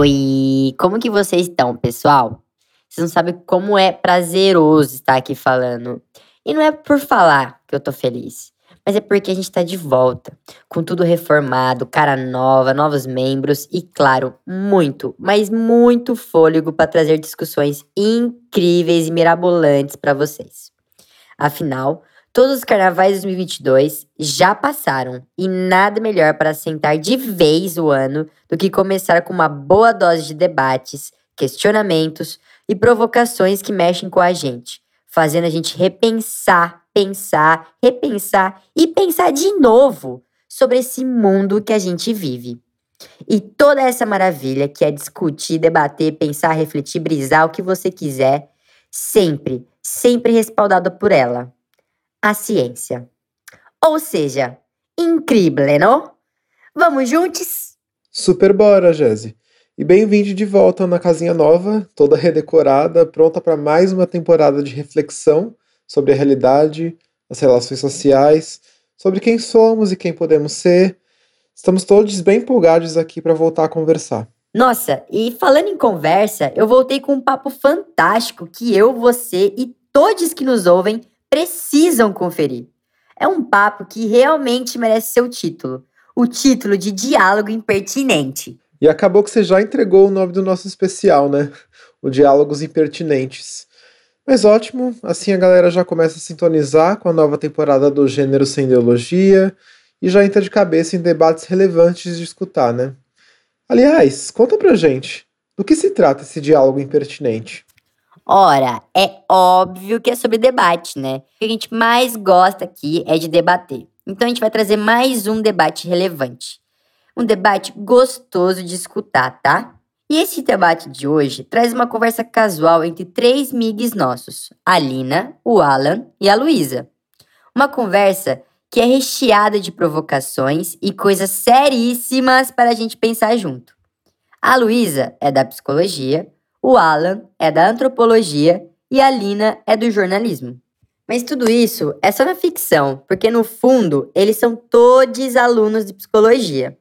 Oi, como que vocês estão, pessoal? Vocês não sabem como é prazeroso estar aqui falando. E não é por falar que eu tô feliz, mas é porque a gente tá de volta, com tudo reformado, cara nova, novos membros e, claro, muito, mas muito fôlego para trazer discussões incríveis e mirabolantes para vocês. Afinal, todos os carnavais de 2022 já passaram e nada melhor para assentar de vez o ano do que começar com uma boa dose de debates, questionamentos e provocações que mexem com a gente, fazendo a gente repensar, pensar, repensar e pensar de novo sobre esse mundo que a gente vive. E toda essa maravilha que é discutir, debater, pensar, refletir, brisar o que você quiser, sempre, sempre respaldado por ela, a ciência. Ou seja, incrível, não? Vamos juntos? Super bora, Jesse. E bem-vindo de volta na casinha nova, toda redecorada, pronta para mais uma temporada de reflexão sobre a realidade, as relações sociais, sobre quem somos e quem podemos ser. Estamos todos bem empolgados aqui para voltar a conversar. Nossa, e falando em conversa, eu voltei com um papo fantástico que eu, você e todos que nos ouvem precisam conferir. É um papo que realmente merece seu título, o título de Diálogo Impertinente. E acabou que você já entregou o nome do nosso especial, né? O Diálogos Impertinentes. Mas ótimo, assim a galera já começa a sintonizar com a nova temporada do Gênero Sem Ideologia e já entra de cabeça em debates relevantes de escutar, né? Aliás, conta pra gente, do que se trata esse diálogo impertinente? Ora, é óbvio que é sobre debate, né? O que a gente mais gosta aqui é de debater. Então a gente vai trazer mais um debate relevante um debate gostoso de escutar, tá? E esse debate de hoje traz uma conversa casual entre três migs nossos: a Lina, o Alan e a Luísa. Uma conversa que é recheada de provocações e coisas seríssimas para a gente pensar junto. A Luísa é da psicologia, o Alan é da antropologia e a Lina é do jornalismo. Mas tudo isso é só na ficção, porque no fundo eles são todos alunos de psicologia.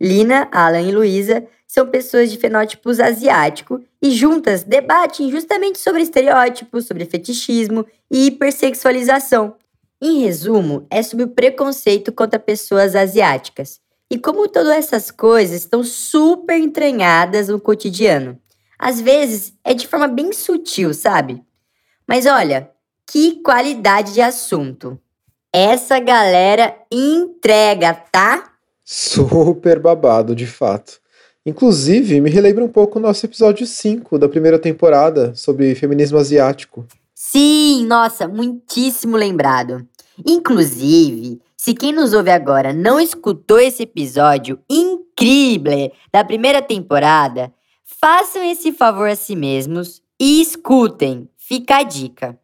Lina, Alan e Luísa são pessoas de fenótipos asiático e juntas debatem justamente sobre estereótipos, sobre fetichismo e hipersexualização. Em resumo, é sobre o preconceito contra pessoas asiáticas e como todas essas coisas estão super entranhadas no cotidiano. Às vezes é de forma bem sutil, sabe? Mas olha, que qualidade de assunto. Essa galera entrega, tá? Super babado, de fato. Inclusive, me relembra um pouco o nosso episódio 5 da primeira temporada sobre feminismo asiático. Sim, nossa, muitíssimo lembrado. Inclusive, se quem nos ouve agora não escutou esse episódio incrível da primeira temporada, façam esse favor a si mesmos e escutem. Fica a dica.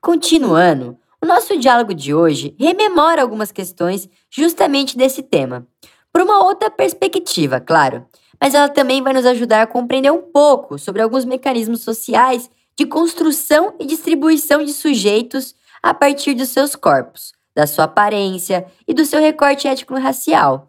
Continuando, o nosso diálogo de hoje rememora algumas questões justamente desse tema, por uma outra perspectiva, claro, mas ela também vai nos ajudar a compreender um pouco sobre alguns mecanismos sociais de construção e distribuição de sujeitos a partir dos seus corpos, da sua aparência e do seu recorte étnico-racial.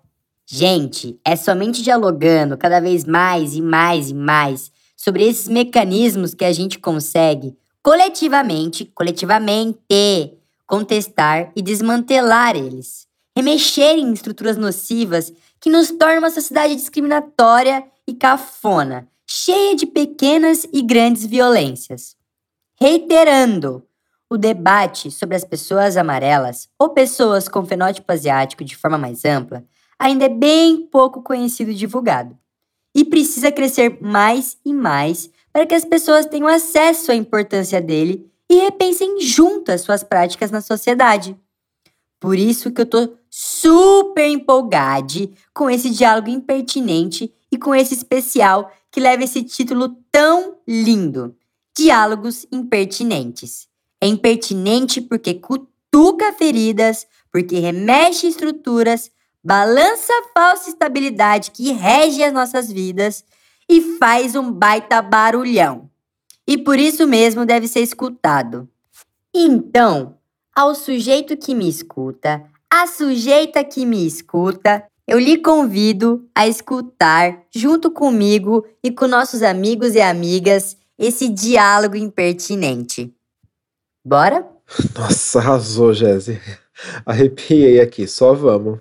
Gente, é somente dialogando cada vez mais e mais e mais sobre esses mecanismos que a gente consegue coletivamente, coletivamente, contestar e desmantelar eles, remexer em estruturas nocivas que nos tornam uma sociedade discriminatória e cafona, cheia de pequenas e grandes violências. Reiterando, o debate sobre as pessoas amarelas ou pessoas com fenótipo asiático de forma mais ampla ainda é bem pouco conhecido e divulgado. E precisa crescer mais e mais para que as pessoas tenham acesso à importância dele e repensem juntas suas práticas na sociedade. Por isso que eu tô super empolgada com esse diálogo impertinente e com esse especial que leva esse título tão lindo: Diálogos Impertinentes. É impertinente porque cutuca feridas, porque remexe estruturas, balança a falsa estabilidade que rege as nossas vidas e faz um baita barulhão e por isso mesmo deve ser escutado. Então, ao sujeito que me escuta, a sujeita que me escuta, eu lhe convido a escutar, junto comigo e com nossos amigos e amigas, esse diálogo impertinente. Bora? Nossa, arrasou, Jéssica. Arrepiei aqui, só vamos.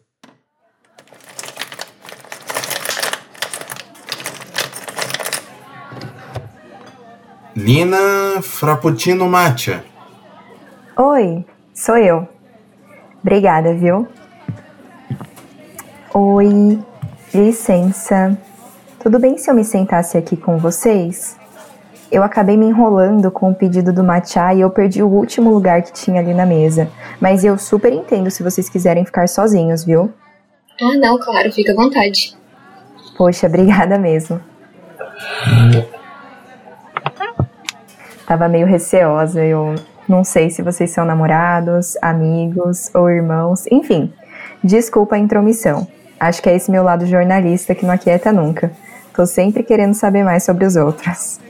Lina Frappuccino Matcha. Oi, sou eu. Obrigada, viu? Oi, licença. Tudo bem se eu me sentasse aqui com vocês? Eu acabei me enrolando com o pedido do matcha e eu perdi o último lugar que tinha ali na mesa. Mas eu super entendo se vocês quiserem ficar sozinhos, viu? Ah, não, claro, fica à vontade. Poxa, obrigada mesmo. Tava meio receosa, eu não sei se vocês são namorados, amigos ou irmãos, enfim. Desculpa a intromissão. Acho que é esse meu lado jornalista que não aquieta nunca. Tô sempre querendo saber mais sobre os outros.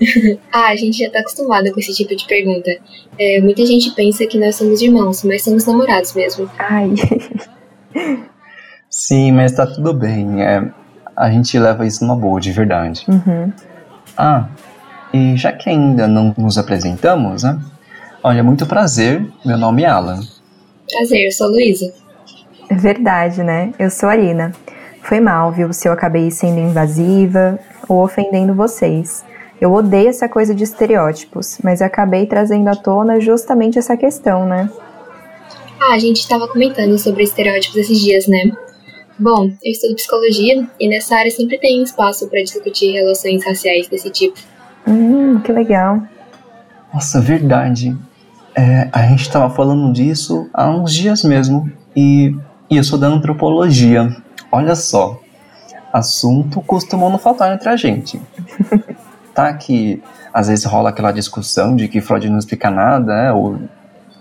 ah, a gente já tá acostumada com esse tipo de pergunta. É, muita gente pensa que nós somos irmãos, mas somos namorados mesmo. Ai. Sim, mas tá tudo bem. É, a gente leva isso numa boa, de verdade. Uhum. Ah, e já que ainda não nos apresentamos, né? Olha, muito prazer, meu nome é Alan. Prazer, eu sou Luísa. É verdade, né? Eu sou a Arina. Foi mal, viu, se eu acabei sendo invasiva ou ofendendo vocês. Eu odeio essa coisa de estereótipos, mas acabei trazendo à tona justamente essa questão, né? Ah, a gente estava comentando sobre estereótipos esses dias, né? Bom, eu estudo psicologia e nessa área sempre tem espaço para discutir relações raciais desse tipo. Hum, que legal. Nossa, verdade. É, a gente estava falando disso há uns dias mesmo. E, e eu sou da antropologia. Olha só. Assunto costumou não faltar entre a gente. tá que às vezes rola aquela discussão de que Freud não explica nada, é, ou...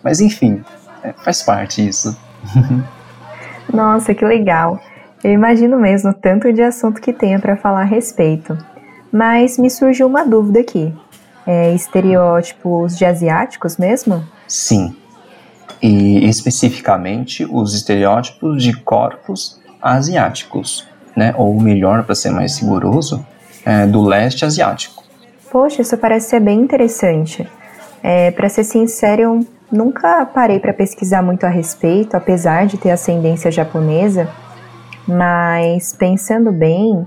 mas enfim, é, faz parte isso. Nossa, que legal. Eu imagino mesmo tanto de assunto que tenha para falar a respeito. Mas me surgiu uma dúvida aqui. É, estereótipos de asiáticos mesmo? Sim. E especificamente os estereótipos de corpos asiáticos, né? Ou melhor, para ser mais rigoroso, é, do leste asiático. Poxa, isso parece ser bem interessante. É, para ser sincero, eu nunca parei para pesquisar muito a respeito, apesar de ter ascendência japonesa. Mas pensando bem,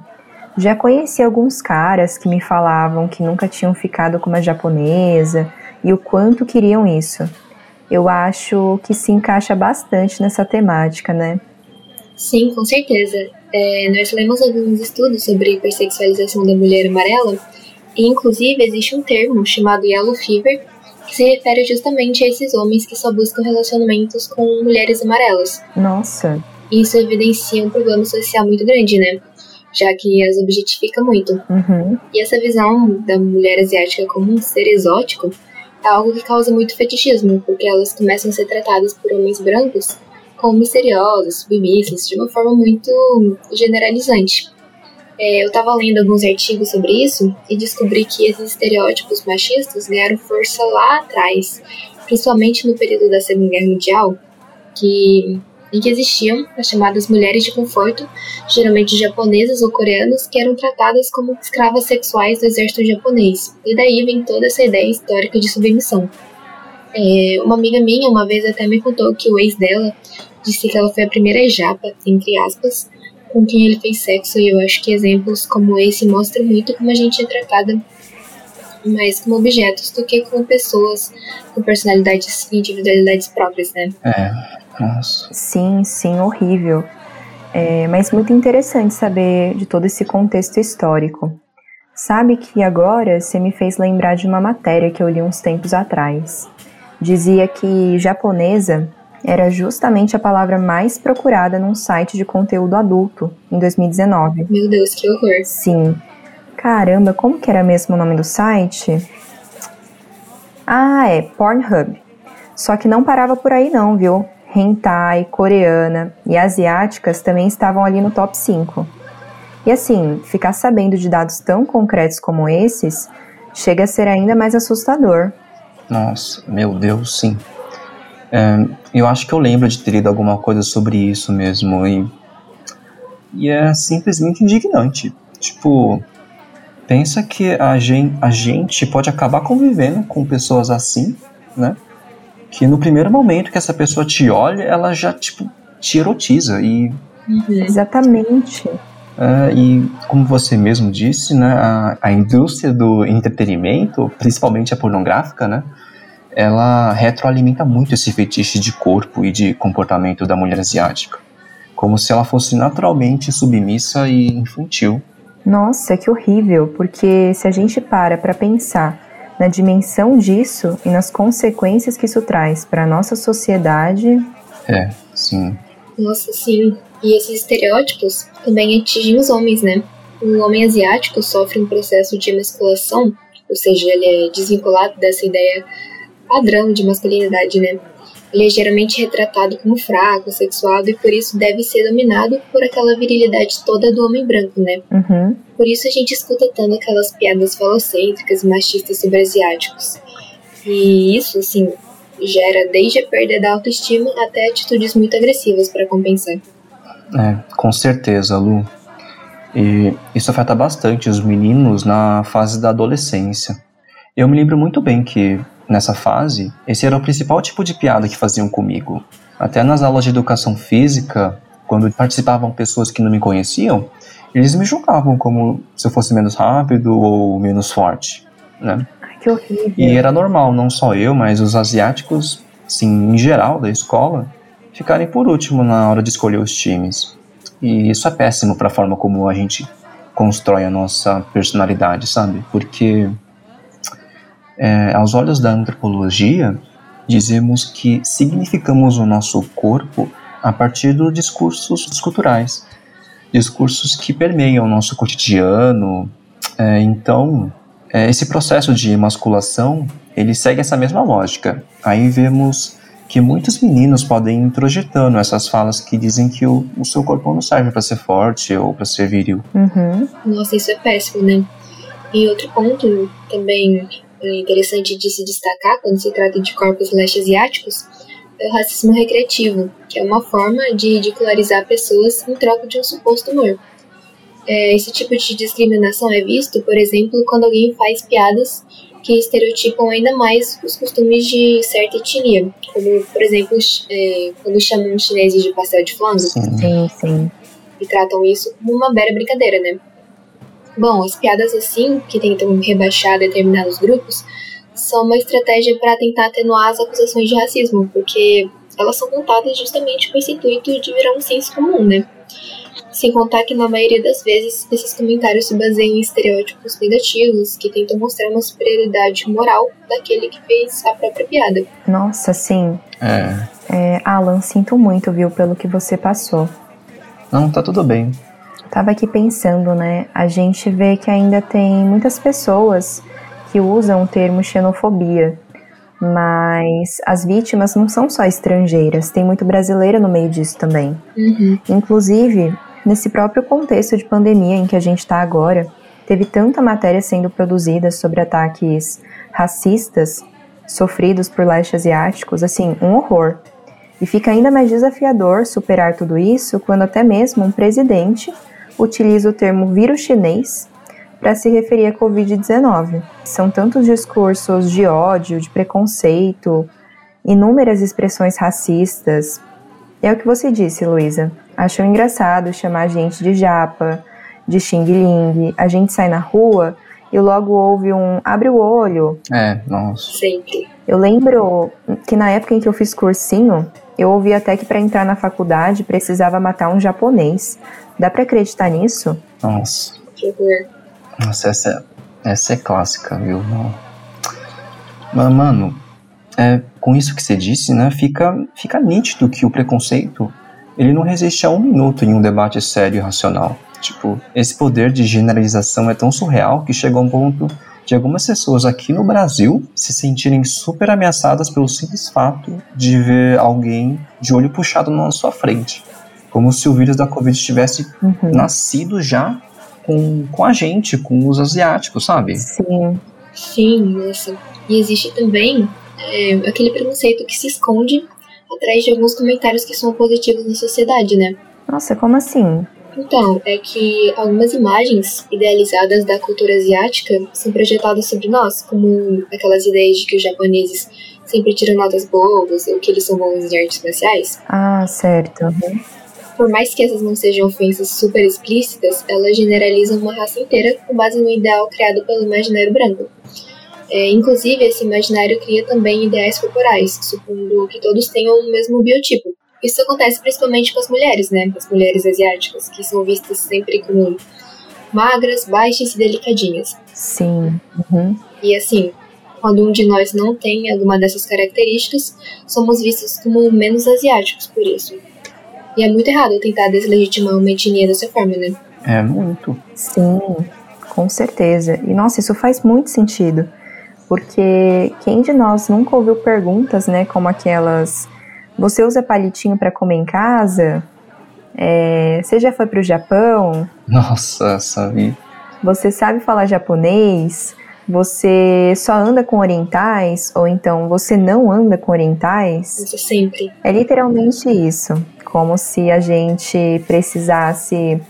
já conheci alguns caras que me falavam que nunca tinham ficado com uma japonesa e o quanto queriam isso. Eu acho que se encaixa bastante nessa temática, né? Sim, com certeza. É, nós lemos alguns estudos sobre hipersexualização da mulher amarela e, inclusive, existe um termo chamado Yellow Fever que se refere justamente a esses homens que só buscam relacionamentos com mulheres amarelas. Nossa. Isso evidencia um problema social muito grande, né? Já que as objetifica muito. Uhum. E essa visão da mulher asiática como um ser exótico é algo que causa muito fetichismo, porque elas começam a ser tratadas por homens brancos como misteriosas, submissas, de uma forma muito generalizante. É, eu estava lendo alguns artigos sobre isso e descobri que esses estereótipos machistas ganharam força lá atrás, principalmente no período da Segunda Guerra Mundial, que em que existiam as chamadas mulheres de conforto, geralmente japonesas ou coreanas, que eram tratadas como escravas sexuais do exército japonês. E daí vem toda essa ideia histórica de submissão. É, uma amiga minha uma vez até me contou que o ex dela disse que ela foi a primeira japa, entre aspas, com quem ele fez sexo, e eu acho que exemplos como esse mostram muito como a gente é tratada mais como objetos do que como pessoas com personalidades e individualidades próprias, né? É, nossa. Sim, sim, horrível. É, mas muito interessante saber de todo esse contexto histórico. Sabe que agora você me fez lembrar de uma matéria que eu li uns tempos atrás. Dizia que japonesa era justamente a palavra mais procurada num site de conteúdo adulto em 2019. Meu Deus, que horror. Sim. Caramba, como que era mesmo o nome do site? Ah, é Pornhub. Só que não parava por aí não, viu? Hentai, coreana e asiáticas também estavam ali no top 5. E assim, ficar sabendo de dados tão concretos como esses chega a ser ainda mais assustador. Nossa, meu Deus, sim. É, eu acho que eu lembro de ter lido alguma coisa sobre isso mesmo. E E é simplesmente indignante. Tipo, pensa que a gente, a gente pode acabar convivendo com pessoas assim, né? Que no primeiro momento que essa pessoa te olha, ela já, tipo, te erotiza. E Uhum. Exatamente. É, e como você mesmo disse, né, a, a indústria do entretenimento, principalmente a pornográfica, né, ela retroalimenta muito esse fetiche de corpo e de comportamento da mulher asiática, como se ela fosse naturalmente submissa e infantil. Nossa, que horrível, porque se a gente para para pensar na dimensão disso e nas consequências que isso traz para a nossa sociedade, É, sim. Nossa, sim. E esses estereótipos também atingem os homens, né? O homem asiático sofre um processo de emasculação, ou seja, ele é desvinculado dessa ideia padrão de masculinidade, né? Ele é geralmente retratado como fraco, sexuado e por isso deve ser dominado por aquela virilidade toda do homem branco, né? uhum, Por isso a gente escuta tanto aquelas piadas falocêntricas e machistas sobre asiáticos. E isso, assim, gera desde a perda da autoestima até atitudes muito agressivas para compensar. É, com certeza, Lu. E isso afeta bastante os meninos na fase da adolescência. Eu me lembro muito bem que, nessa fase, esse era o principal tipo de piada que faziam comigo. Até nas aulas de educação física, quando participavam pessoas que não me conheciam, eles me julgavam como se eu fosse menos rápido ou menos forte, né? Ai, que horrível. E era normal, não só eu, mas os asiáticos, sim, em geral da escola, ficarem por último na hora de escolher os times. E isso é péssimo para a forma como a gente constrói a nossa personalidade, sabe? Porque é, aos olhos da antropologia, dizemos que significamos o nosso corpo a partir dos discursos culturais, discursos que permeiam o nosso cotidiano. É, então, é, esse processo de emasculação, ele segue essa mesma lógica. Aí vemos que muitos meninos podem ir introjetando essas falas que dizem que o, o seu corpo não serve para ser forte ou para ser viril. Uhum, Nossa, isso é péssimo, né? E outro ponto também é interessante de se destacar quando se trata de corpos leste-asiáticos é o racismo recreativo, que é uma forma de ridicularizar pessoas em troca de um suposto humor. É, esse tipo de discriminação é visto, por exemplo, quando alguém faz piadas que estereotipam ainda mais os costumes de certa etnia, como, por exemplo, é, quando chamam os chineses de pastel de flango Sim. sim, sim. e tratam isso como uma mera brincadeira, né? Bom, as piadas assim, que tentam rebaixar determinados grupos, são uma estratégia para tentar atenuar as acusações de racismo, porque elas são contadas justamente com esse intuito de virar um senso comum, né? Sem contar que na maioria das vezes esses comentários se baseiam em estereótipos negativos que tentam mostrar uma superioridade moral daquele que fez a própria piada. Nossa, sim. É. É, Alan, sinto muito, viu, pelo que você passou. Não, tá tudo bem. Tava aqui pensando, né? A gente vê que ainda tem muitas pessoas que usam o termo xenofobia, mas as vítimas não são só estrangeiras, tem muito brasileira no meio disso também. Uhum. Inclusive, nesse próprio contexto de pandemia em que a gente está agora, teve tanta matéria sendo produzida sobre ataques racistas sofridos por leste asiáticos, assim, um horror. E fica ainda mais desafiador superar tudo isso quando até mesmo um presidente utiliza o termo vírus chinês para se referir à Covid-19. São tantos discursos de ódio, de preconceito, inúmeras expressões racistas. É o que você disse, Luísa. Achou engraçado chamar a gente de japa, de xing ling. A gente sai na rua e logo ouve um abre o olho. É, nossa. Sempre. Eu lembro que na época em que eu fiz cursinho, eu ouvi até que para entrar na faculdade precisava matar um japonês. Dá para acreditar nisso? Nossa. Nossa, essa, é- essa é clássica, viu? Não. Mas, mano, é, com isso que você disse, né, fica, fica nítido que o preconceito ele não resiste a um minuto em um debate sério e racional. Tipo, esse poder de generalização é tão surreal que chega a um ponto de algumas pessoas aqui no Brasil se sentirem super ameaçadas pelo simples fato de ver alguém de olho puxado na sua frente. Como se o vírus da Covid tivesse Uhum. nascido já com, com a gente, com os asiáticos, sabe? Sim. Sim, nossa. E existe também é, aquele preconceito que se esconde atrás de alguns comentários que são positivos na sociedade, né? Nossa, como assim? Então, é que algumas imagens idealizadas da cultura asiática são projetadas sobre nós, como aquelas ideias de que os japoneses sempre tiram notas boas ou que eles são bons em artes marciais. Ah, certo. Uhum. Por mais que essas não sejam ofensas super explícitas, elas generalizam uma raça inteira com base no ideal criado pelo imaginário branco. É, inclusive, esse imaginário cria também ideais corporais, supondo que todos tenham o mesmo biotipo. Isso acontece principalmente com as mulheres, né? As mulheres asiáticas, que são vistas sempre como magras, baixas e delicadinhas. Sim. Uhum. E assim, quando um de nós não tem alguma dessas características, somos vistos como menos asiáticos por isso. E é muito errado tentar deslegitimar uma etnia dessa forma, né? É muito. Sim, com certeza. E nossa, isso faz muito sentido. Porque quem de nós nunca ouviu perguntas, né, como aquelas: você usa palitinho para comer em casa? É, você já foi para o Japão? Nossa, sabe? Você sabe falar japonês? Você só anda com orientais? Ou então você não anda com orientais? Isso sempre. É literalmente isso. Como se a gente precisasse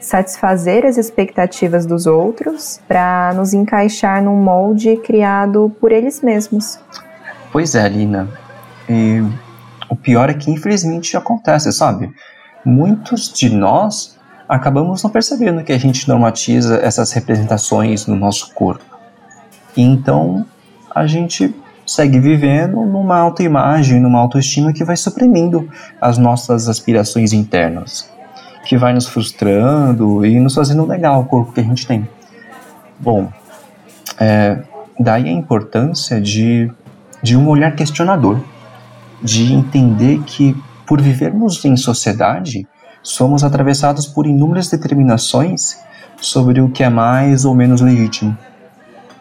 satisfazer as expectativas dos outros para nos encaixar num molde criado por eles mesmos. Pois é, Lina. E o pior é que infelizmente acontece, sabe? Muitos de nós acabamos não percebendo que a gente normatiza essas representações no nosso corpo. E então a gente segue vivendo numa autoimagem, numa autoestima que vai suprimindo as nossas aspirações internas que vai nos frustrando e nos fazendo negar o corpo que a gente tem. Bom, é, daí a importância de, de um olhar questionador, de entender que por vivermos em sociedade, somos atravessados por inúmeras determinações sobre o que é mais ou menos legítimo.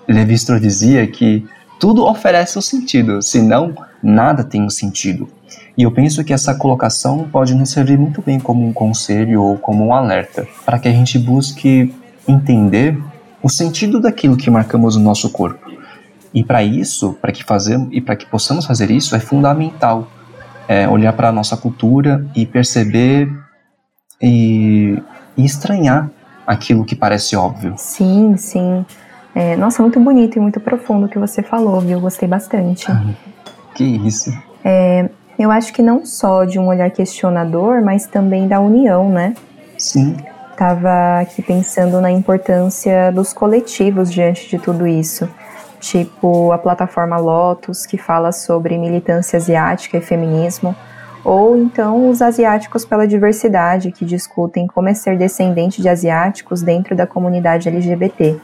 Levi Strauss dizia que tudo oferece um sentido, senão nada tem um sentido. E eu penso que essa colocação pode nos servir muito bem como um conselho ou como um alerta, para que a gente busque entender o sentido daquilo que marcamos no nosso corpo. E para isso, para que fazemos e para que possamos fazer isso, é fundamental é, olhar para a nossa cultura e perceber e, e, estranhar aquilo que parece óbvio. Sim, sim. É, nossa, muito bonito e muito profundo o que você falou, viu? Gostei bastante. que isso. É, eu acho que não só de um olhar questionador, mas também da união, né? Sim. Tava aqui pensando na importância dos coletivos diante de tudo isso. Tipo a plataforma Lotus, que fala sobre militância asiática e feminismo, ou então os asiáticos pela diversidade, que discutem como é ser descendente de asiáticos dentro da comunidade LGBT.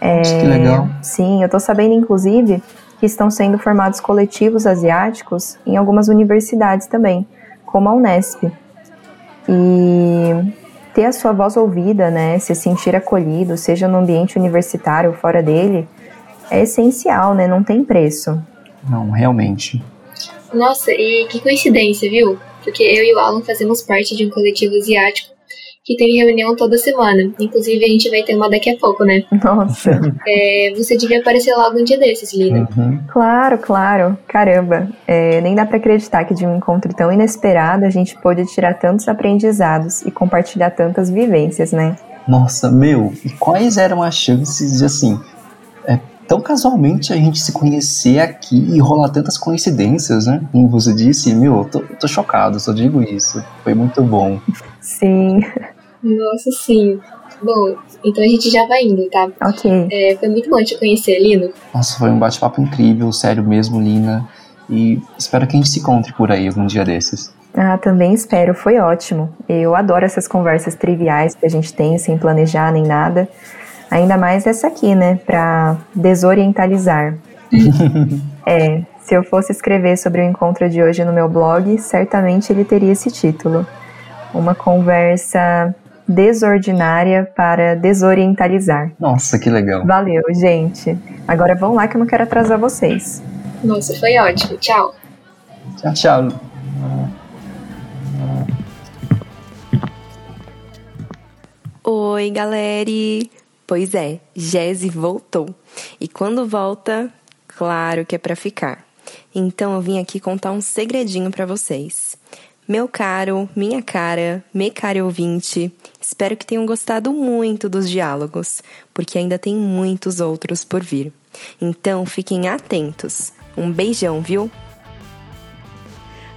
É, que legal. Sim, eu tô sabendo, inclusive, que estão sendo formados coletivos asiáticos em algumas universidades também, como a Unesp. E ter a sua voz ouvida, né, se sentir acolhido, seja no ambiente universitário ou fora dele, é essencial, né, não tem preço. Não, realmente. Nossa, e que coincidência, viu? Porque eu e o Alan fazemos parte de um coletivo asiático que tem reunião toda semana. Inclusive, a gente vai ter uma daqui a pouco, né? Nossa. É, você devia aparecer logo um dia desses, Lina. Uhum. Claro, claro. Caramba, é, nem dá para acreditar que de um encontro tão inesperado a gente pôde tirar tantos aprendizados e compartilhar tantas vivências, né? Nossa, meu, e quais eram as chances de, assim, é, tão casualmente a gente se conhecer aqui e rolar tantas coincidências, né? Como você disse, meu, eu tô, tô chocado, só digo isso. Foi muito bom. Sim. Nossa, sim. Bom, então a gente já vai indo, tá? Ok. É, foi muito bom te conhecer, Lino. Nossa, foi um bate-papo incrível, sério mesmo, Lina. E espero que a gente se encontre por aí algum dia desses. Ah, também espero, foi ótimo. Eu adoro essas conversas triviais que a gente tem sem planejar nem nada. Ainda mais essa aqui, né? Pra desorientalizar. é, se eu fosse escrever sobre o encontro de hoje no meu blog, certamente ele teria esse título. Uma conversa desordinária para desorientalizar. Nossa, que legal. Valeu, gente. Agora vão lá que eu não quero atrasar vocês. Nossa, foi ótimo. Tchau. Tchau, tchau. Oi, galera! Pois é, Jesse voltou. E quando volta, claro que é para ficar. Então eu vim aqui contar um segredinho para vocês. Meu caro, minha cara, me caro ouvinte, espero que tenham gostado muito dos diálogos, porque ainda tem muitos outros por vir. Então fiquem atentos. Um beijão, viu?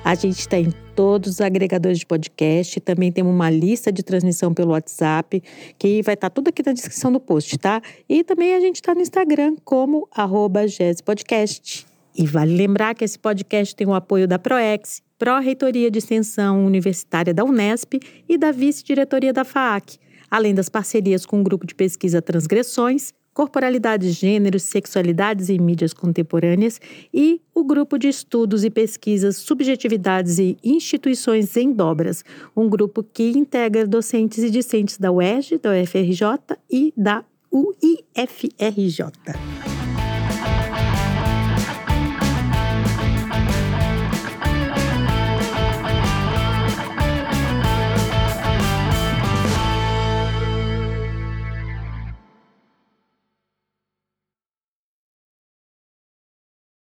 A gente está em todos os agregadores de podcast. Também temos uma lista de transmissão pelo WhatsApp, que vai estar tá tudo aqui na descrição do post, tá? E também a gente está no Instagram como arroba Podcast. E vale lembrar que esse podcast tem o apoio da ProEx, Pró-Reitoria de Extensão Universitária da Unesp e da Vice-Diretoria da FAAC, além das parcerias com o Grupo de Pesquisa Transgressões, Corporalidades, Gêneros, Sexualidades e Mídias Contemporâneas e o Grupo de Estudos e Pesquisas Subjetividades e Instituições em Dobras, um grupo que integra docentes e discentes da UERJ, da UFRJ e da UIFRJ.